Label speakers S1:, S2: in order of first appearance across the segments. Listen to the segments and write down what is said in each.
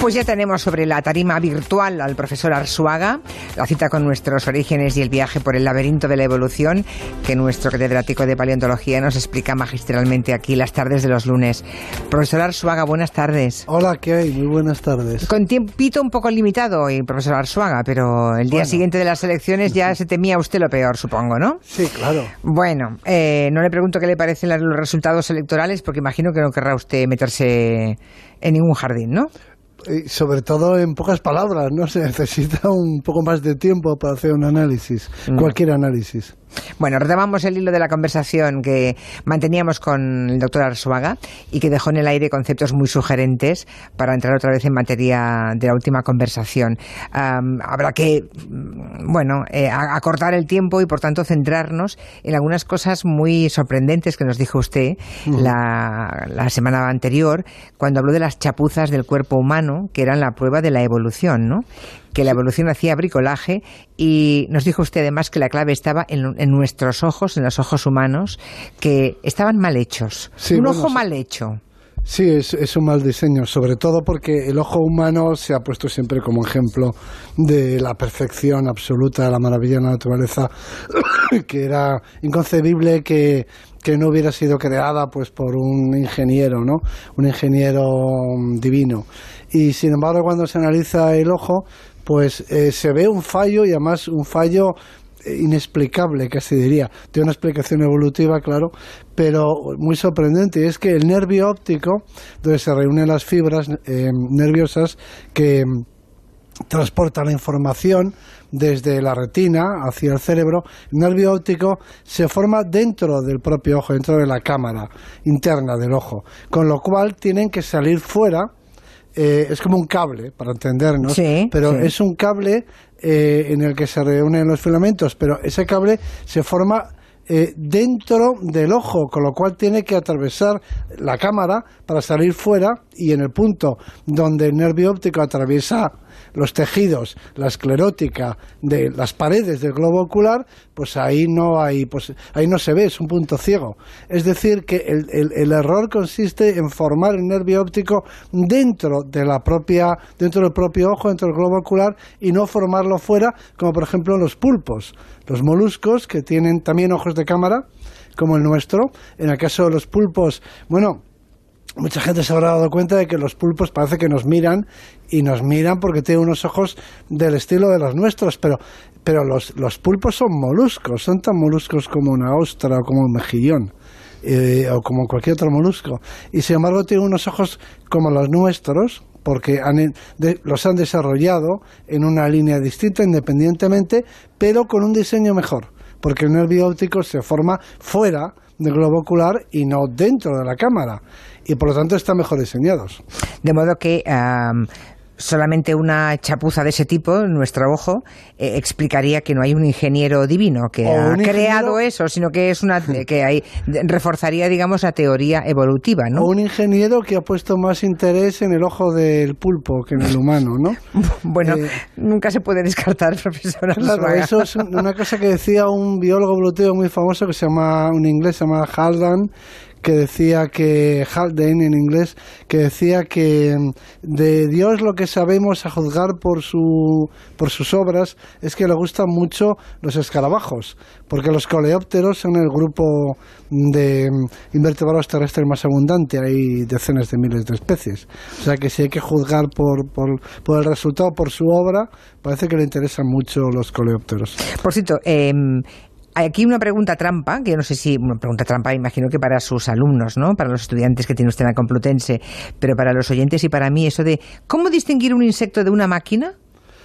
S1: Pues ya tenemos sobre la tarima virtual al profesor Arsuaga, la cita con nuestros orígenes y el viaje por el laberinto de la evolución que nuestro catedrático de paleontología nos explica magistralmente aquí las tardes de los lunes. Profesor Arsuaga, buenas tardes.
S2: Hola, ¿qué hay? Muy buenas tardes.
S1: Con tiempito un poco limitado hoy, profesor Arsuaga, pero el día siguiente de las elecciones ya se temía usted lo peor, supongo, ¿no?
S2: Sí, claro.
S1: Bueno, eh, no le pregunto qué le parecen los resultados electorales porque imagino que no querrá usted meterse en ningún jardín, ¿no?
S2: Sobre todo en pocas palabras, ¿no? Se necesita un poco más de tiempo para hacer un análisis, mm. cualquier análisis.
S1: Bueno, retomamos el hilo de la conversación que manteníamos con el doctor Arzuaga y que dejó en el aire conceptos muy sugerentes para entrar otra vez en materia de la última conversación. habrá que, mm, bueno, eh, acortar el tiempo y por tanto centrarnos en algunas cosas muy sorprendentes que nos dijo usted la, la semana anterior cuando habló de las chapuzas del cuerpo humano que eran la prueba de la evolución, ¿no? Que la evolución hacía bricolaje y nos dijo usted además que la clave estaba en, nuestros ojos, en los ojos humanos, que estaban mal hechos. un ojo mal hecho.
S2: Sí, es, un mal diseño, sobre todo porque el ojo humano se ha puesto siempre como ejemplo de la perfección absoluta, de la maravilla de la naturaleza, que era inconcebible que, que no hubiera sido creada pues por un ingeniero, ¿no? Un ingeniero mm, divino. Y sin embargo, cuando se analiza el ojo, pues eh, se ve un fallo y además un fallo eh, inexplicable, casi diría. Tiene una explicación evolutiva, claro, pero muy sorprendente. Es que el nervio óptico, donde se reúnen las fibras eh, nerviosas que mm, transportan la información desde la retina hacia el cerebro, el nervio óptico se forma dentro del propio ojo, dentro de la cámara interna del ojo, con lo cual tienen que salir fuera eh, es como un cable, para entendernos, pero es un cable eh, en el que se reúnen los filamentos, pero ese cable se forma eh, dentro del ojo, con lo cual tiene que atravesar la cámara para salir fuera y en el punto donde el nervio óptico atraviesa los tejidos, la esclerótica de las paredes del globo ocular, pues ahí no hay, pues ahí no se ve, es un punto ciego. Es decir, que el, el, error consiste en formar el nervio óptico dentro de la propia, dentro del propio ojo, dentro del globo ocular, y no formarlo fuera, como por ejemplo los pulpos, los moluscos que tienen también ojos de cámara, como el nuestro. En el caso de los pulpos, bueno, mucha gente se habrá dado cuenta de que los pulpos parece que nos miran y nos miran porque tienen unos ojos del estilo de los nuestros, pero, pero los, los pulpos son moluscos, son tan moluscos como una ostra o como un mejillón. Eh, o como cualquier otro molusco. Y sin embargo tienen unos ojos como los nuestros, porque han, los han desarrollado en una línea distinta independientemente, pero con un diseño mejor, porque el nervio óptico se forma fuera del globo ocular y no dentro de la cámara y por lo tanto están mejor diseñados.
S1: De modo que solamente una chapuza de ese tipo, nuestro ojo, eh, explicaría que no hay un ingeniero divino que ha creado eso, sino que es una que hay, reforzaría, digamos, la teoría evolutiva, ¿no?
S2: O un ingeniero que ha puesto más interés en el ojo del pulpo que en el humano, ¿no?
S1: bueno, eh, nunca se puede descartar, profesor.
S2: Claro, eso es una cosa que decía un biólogo evolutivo muy famoso que se llama, un inglés, se llama Haldan, que decía que Halden en inglés que decía que mm, de Dios lo que sabemos a juzgar por su por sus obras es que le gustan mucho los escarabajos porque los coleópteros son el grupo de mm, invertebrados terrestres más abundante. Hay decenas de miles de especies. O sea que si hay que juzgar por, por, por el resultado por su obra parece que le interesan mucho los coleópteros.
S1: Por cierto eh, hay aquí una pregunta trampa, que yo no sé si, una pregunta trampa, imagino que para sus alumnos, ¿no? Para los estudiantes que tiene usted en la Complutense, pero para los oyentes y para mí, eso de, ¿cómo distinguir un insecto de una máquina?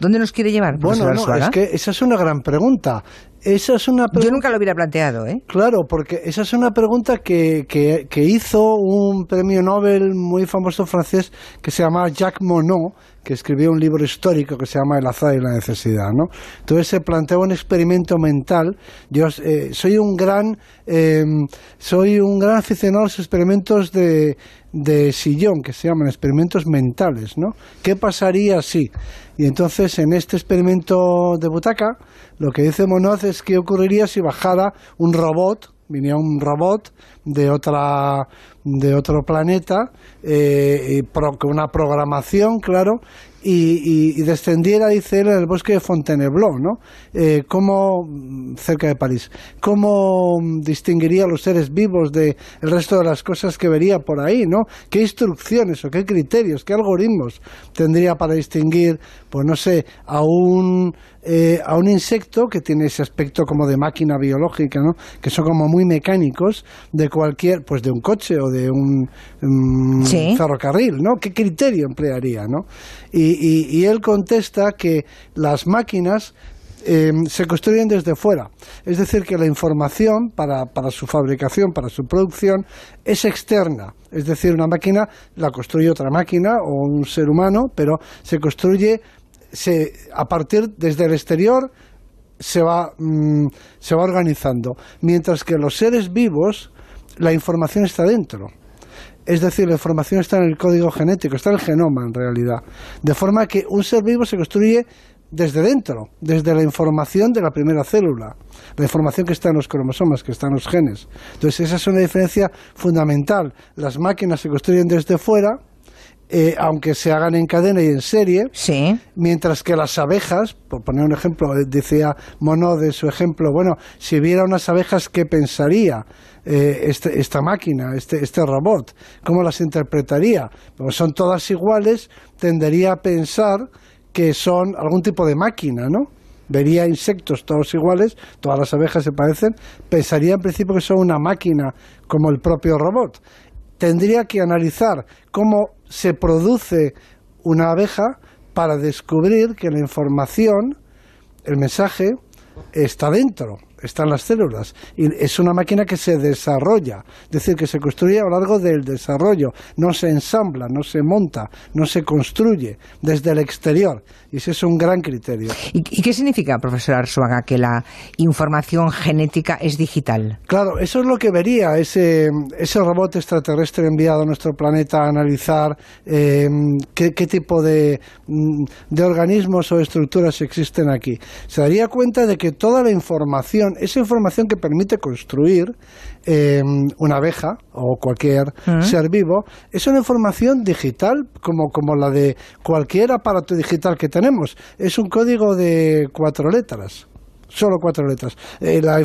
S1: ¿Dónde nos quiere llevar?
S2: Bueno, no, es que esa es una gran pregunta. Esa es una
S1: Yo nunca lo hubiera planteado, ¿eh?
S2: Claro, porque esa es una pregunta que, que, que, hizo un premio Nobel muy famoso francés que se llama Jacques Monod, que escribió un libro histórico que se llama El azar y la necesidad, ¿no? Entonces se planteó un experimento mental. Yo eh, soy un gran em, soy un gran aficionado a los experimentos de, de sillón, que se llaman experimentos mentales, ¿no? ¿Qué pasaría si? Y entonces en este experimento de butaca, lo que dice Monod es qué ocurriría si bajara un robot venía un robot de otra de otro planeta eh, con una programación, claro, y, descendiera, dice él, en el bosque de Fontainebleau, ¿no? Eh, ¿Cómo, cerca de París, cómo distinguiría a los seres vivos del resto de las cosas que vería por ahí, ¿no? ¿Qué instrucciones o qué criterios, qué algoritmos tendría para distinguir, pues no sé, a un eh, a un insecto que tiene ese aspecto como de máquina biológica, ¿no? que son como muy mecánicos de cualquier, pues de un coche o de un, ferrocarril, ¿no? ¿Qué criterio emplearía, no? Y, él contesta que las máquinas eh, se construyen desde fuera. Es decir, que la información para, para, su fabricación, para su producción, es externa. Es decir, una máquina la construye otra máquina o un ser humano, pero se construye se, a partir desde el exterior se va, mm, se va organizando, mientras que los seres vivos la información está dentro. Es decir, la información está en el código genético, está en el genoma en realidad. De forma que un ser vivo se construye desde dentro, desde la información de la primera célula, la información que está en los cromosomas, que está en los genes. Entonces, esa es una diferencia fundamental. Las máquinas se construyen desde fuera, eh, aunque se hagan en cadena y en serie, mientras que las abejas, por poner un ejemplo, eh, decía Mono de su ejemplo, bueno, si viera unas abejas, ¿qué pensaría eh, este, esta máquina, este, este robot? ¿Cómo las interpretaría? Como son todas iguales, tendería a pensar que son algún tipo de máquina, ¿no? vería insectos todos iguales, todas las abejas se parecen, pensaría en principio que son una máquina como el propio robot tendría que analizar cómo se produce una abeja para descubrir que la información, el mensaje, está dentro están las células. Y es una máquina que se desarrolla, es decir, que se construye a lo largo del desarrollo, no se ensambla, no se monta, no se construye desde el exterior. Y ese es un gran criterio.
S1: ¿Y, qué significa, profesor Arzuaga, que la información genética es digital?
S2: Claro, eso es lo que vería ese, ese robot extraterrestre enviado a nuestro planeta a analizar eh, qué, qué, tipo de, mm, de organismos o estructuras existen aquí. Se daría cuenta de que toda la información esa información que permite construir eh, una abeja o cualquier ser vivo, es una información digital como, como la de cualquier aparato digital que tenemos. Es un código de cuatro letras solo cuatro letras. Eh, la,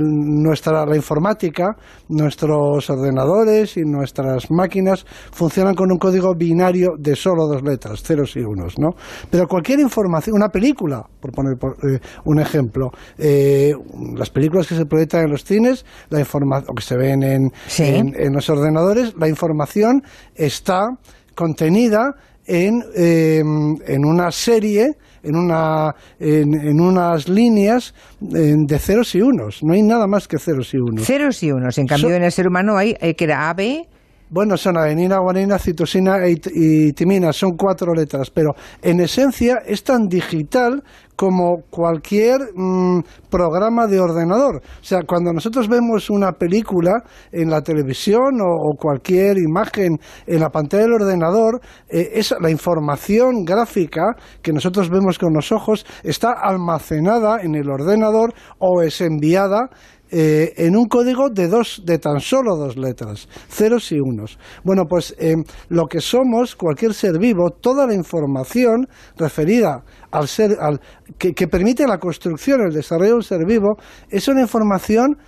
S2: nuestra, la informática, nuestros ordenadores y nuestras máquinas funcionan con un código binario de solo dos letras, ceros y unos, ¿no? Pero cualquier información, una película, por poner eh, un ejemplo, eh, las películas que se proyectan en los cines, la o que se ven en, en los ordenadores, la información está contenida en, en una serie en, una, en, unas líneas de ceros y unos. No hay nada más que ceros y unos.
S1: Ceros y unos. En cambio, en el ser humano hay eh, que era AB.
S2: Bueno, son adenina, guanina, citosina e y timina, son cuatro letras, pero en esencia es tan digital como cualquier mm, programa de ordenador. O sea, cuando nosotros vemos una película en la televisión o, cualquier imagen en la pantalla del ordenador, eh, la información gráfica que nosotros vemos con los ojos está almacenada en el ordenador o es enviada eh, en un código de dos, de tan solo dos letras, ceros y unos. Bueno, pues eh, lo que somos, cualquier ser vivo, toda la información referida al ser, al, que, que permite la construcción, el desarrollo del ser vivo, es una información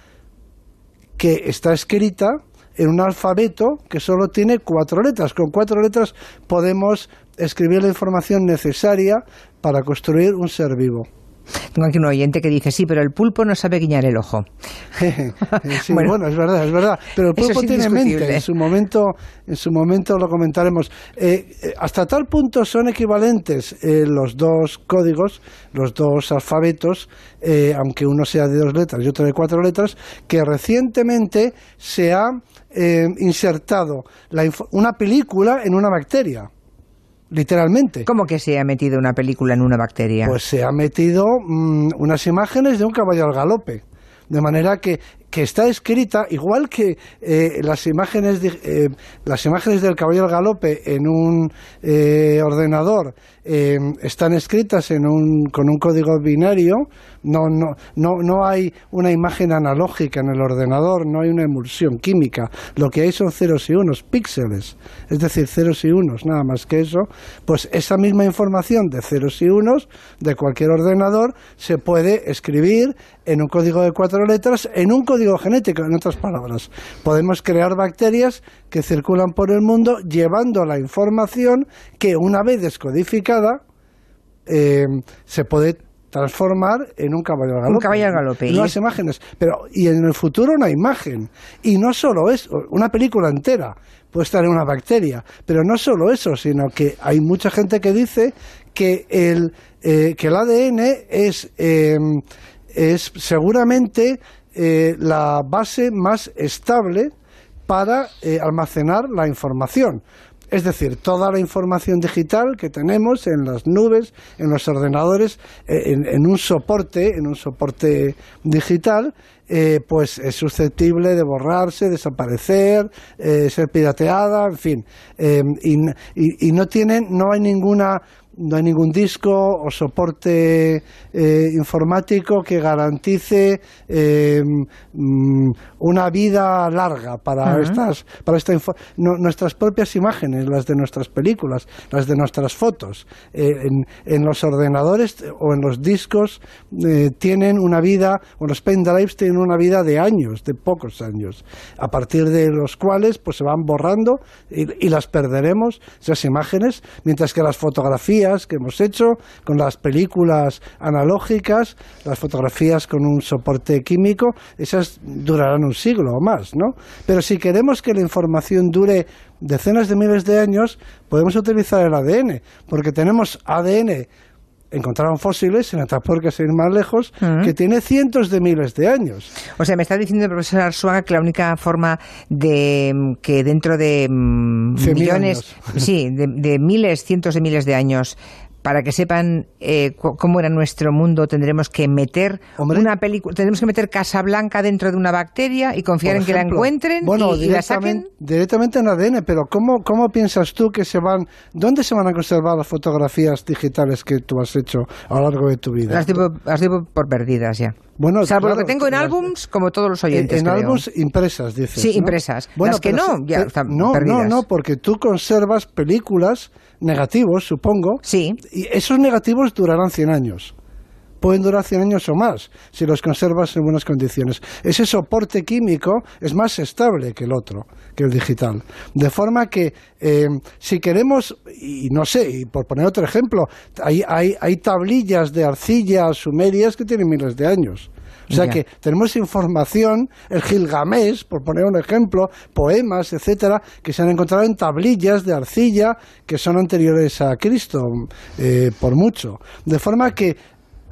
S2: que está escrita en un alfabeto que solo tiene cuatro letras. Con cuatro letras podemos escribir la información necesaria para construir un ser vivo.
S1: Tengo aquí un oyente que dice, sí, pero el pulpo no sabe guiñar el ojo.
S2: sí, bueno, es verdad, es verdad. Pero el pulpo tiene mente, en su momento, en su momento lo comentaremos. Eh, eh, hasta tal punto son equivalentes eh, los dos códigos, los dos alfabetos, aunque uno sea de dos letras y otro de cuatro letras, que recientemente se ha insertado una película en una bacteria literalmente.
S1: ¿Cómo que se ha metido una película en una bacteria?
S2: Pues se ha metido mm, unas imágenes de un caballo al galope. De manera que que está escrita igual que eh, las imágenes eh, las imágenes del caballo del galope en un eh, ordenador están escritas en un, con un código binario no, no, no, no hay una imagen analógica en el ordenador no hay una emulsión química. Lo que hay son ceros y unos píxeles es decir ceros y unos nada más que eso. Pues esa misma información de ceros y unos de cualquier ordenador se puede escribir en un código de cuatro letras en un código código genético, en otras palabras. Podemos crear bacterias que circulan por el mundo llevando la información que una vez descodificada eh, se puede transformar en un caballo de galope.
S1: Un caballo de galope.
S2: No las imágenes. Pero, y en el futuro una imagen. Y no solo eso, una película entera puede estar en una bacteria. Pero no solo eso, sino que hay mucha gente que dice que el, eh, que el ADN es, eh, es seguramente eh, la base más estable para eh, almacenar la información. Es decir, toda la información digital que tenemos en las nubes, en los ordenadores, eh, en, un soporte, en un soporte digital, pues es susceptible de borrarse, desaparecer, ser pirateada, en fin. Y, y, no tienen, no hay ninguna no hay ningún disco o soporte eh, informático que garantice eh, mm, una vida larga para estas para esta nuestras propias imágenes las de nuestras películas las de nuestras fotos. Eh, en, los ordenadores o en los discos tienen una vida o los pendrives tienen una vida de años de pocos años a partir de los cuales pues se van borrando y las perderemos esas imágenes mientras que las fotografías que hemos hecho, con las películas analógicas, las fotografías con un soporte químico, esas durarán un siglo o más, ¿no? Pero si queremos que la información dure decenas de miles de años, podemos utilizar el ADN, porque tenemos ADN encontraron fósiles en Atapuerca, sin ir más lejos, que tiene cientos de miles de años.
S1: O sea, me está diciendo el profesor Arzuaga que la única forma de que dentro de mm, millones, sí, de, miles, cientos de miles de años, para que sepan eh, cómo era nuestro mundo, tendremos que meter una película, tendremos que meter Casablanca dentro de una bacteria y confiar en que la encuentren y, la saquen.
S2: Directamente en ADN, pero ¿cómo, ¿cómo piensas tú que se van, dónde se van a conservar las fotografías digitales que tú has hecho a lo largo de tu vida?
S1: Las digo, por perdidas ya. Bueno, Salvo lo que tengo en álbums, como todos los oyentes.
S2: En, álbums impresas, dices.
S1: Sí, impresas. Bueno, las que no, ya están
S2: no,
S1: perdidas.
S2: No, no, porque tú conservas películas negativos, supongo.
S1: Sí.
S2: Y esos negativos durarán 100 años. Pueden durar 100 años o más si los conservas en buenas condiciones. Ese soporte químico es más estable que el otro, que el digital. De forma que eh, si queremos, y no sé, y por poner otro ejemplo, hay, hay, hay tablillas de arcilla sumerias que tienen miles de años. O sea que tenemos información, el Gilgamesh, por poner un ejemplo, poemas, etcétera, que se han encontrado en tablillas de arcilla que son anteriores a Cristo, eh, por mucho. De forma que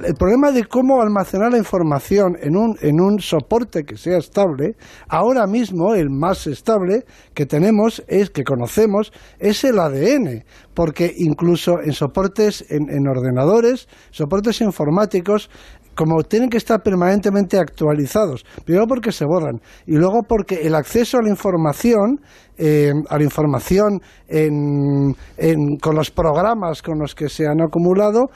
S2: el problema de cómo almacenar la información en un, en un soporte que sea estable, ahora mismo el más estable que tenemos es que conocemos es el ADN, porque incluso en soportes, en, en ordenadores, soportes informáticos, como tienen que estar permanentemente actualizados, primero porque se borran y luego porque el acceso a la información, eh, a la información con los programas con los que se han acumulado,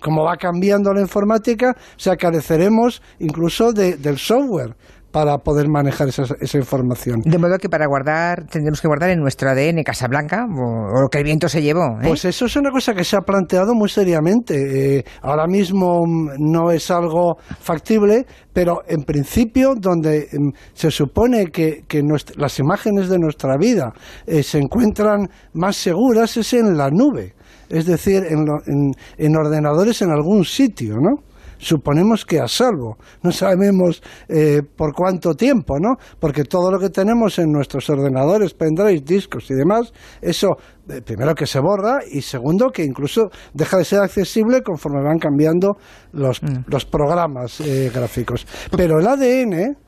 S2: como va cambiando la informática, se careceremos incluso del software para poder manejar esa, esa, información.
S1: De modo que para guardar, tendremos que guardar en nuestro ADN Casablanca o, lo que el viento se llevó.
S2: ¿eh? Pues eso es una cosa que se ha planteado muy seriamente. Eh, ahora mismo mm, no es algo factible, pero en principio donde mm, se supone que, que las imágenes de nuestra vida eh, se encuentran más seguras es en la nube, es decir, en, en, en ordenadores en algún sitio, ¿no? Suponemos que a salvo. No sabemos eh, por cuánto tiempo, ¿no? Porque todo lo que tenemos en nuestros ordenadores, pendrives, discos y demás, eso eh, primero que se borra y segundo que incluso deja de ser accesible conforme van cambiando los, mm. los programas eh, gráficos. Pero el ADN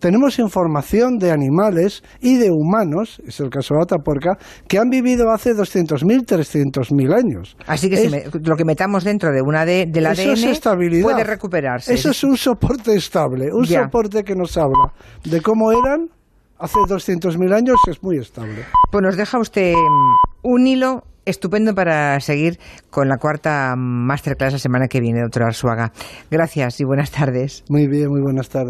S2: tenemos información de animales y de humanos, es el caso de la tapuerca, que han vivido hace 200.000, 300.000 años.
S1: Así que si lo que metamos dentro de una de, del ADN puede recuperarse.
S2: Eso es un soporte estable, un soporte que nos habla de cómo eran hace 200.000 años, es muy estable.
S1: Pues nos deja usted un hilo estupendo para seguir con la cuarta masterclass la semana que viene, doctora Arzuaga. Gracias y buenas tardes.
S2: Muy bien, muy buenas tardes.